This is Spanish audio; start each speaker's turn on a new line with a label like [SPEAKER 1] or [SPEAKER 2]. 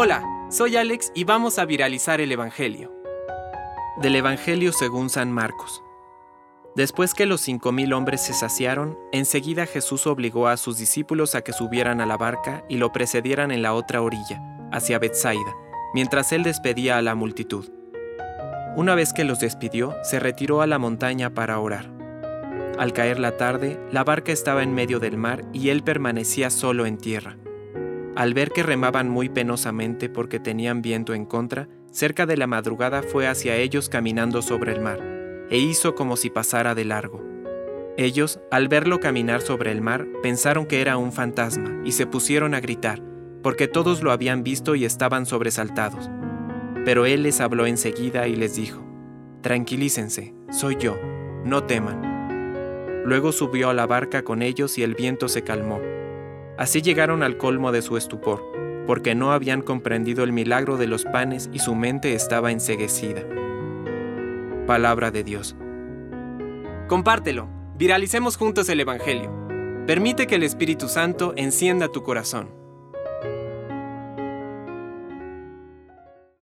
[SPEAKER 1] Hola, soy Alex y vamos a viralizar el Evangelio. Del Evangelio según San Marcos. Después que los cinco mil hombres se saciaron, enseguida Jesús obligó a sus discípulos a que subieran a la barca y lo precedieran en la otra orilla, hacia Bethsaida, mientras él despedía a la multitud. Una vez que los despidió, se retiró a la montaña para orar. Al caer la tarde, la barca estaba en medio del mar y él permanecía solo en tierra. Al ver que remaban muy penosamente porque tenían viento en contra, cerca de la madrugada fue hacia ellos caminando sobre el mar, e hizo como si pasara de largo. Ellos, al verlo caminar sobre el mar, pensaron que era un fantasma y se pusieron a gritar, porque todos lo habían visto y estaban sobresaltados. Pero él les habló enseguida y les dijo, Tranquilícense, soy yo, no teman. Luego subió a la barca con ellos y el viento se calmó. Así llegaron al colmo de su estupor, porque no habían comprendido el milagro de los panes y su mente estaba enseguecida. Palabra de Dios. Compártelo, viralicemos juntos el Evangelio. Permite que el Espíritu Santo encienda tu corazón.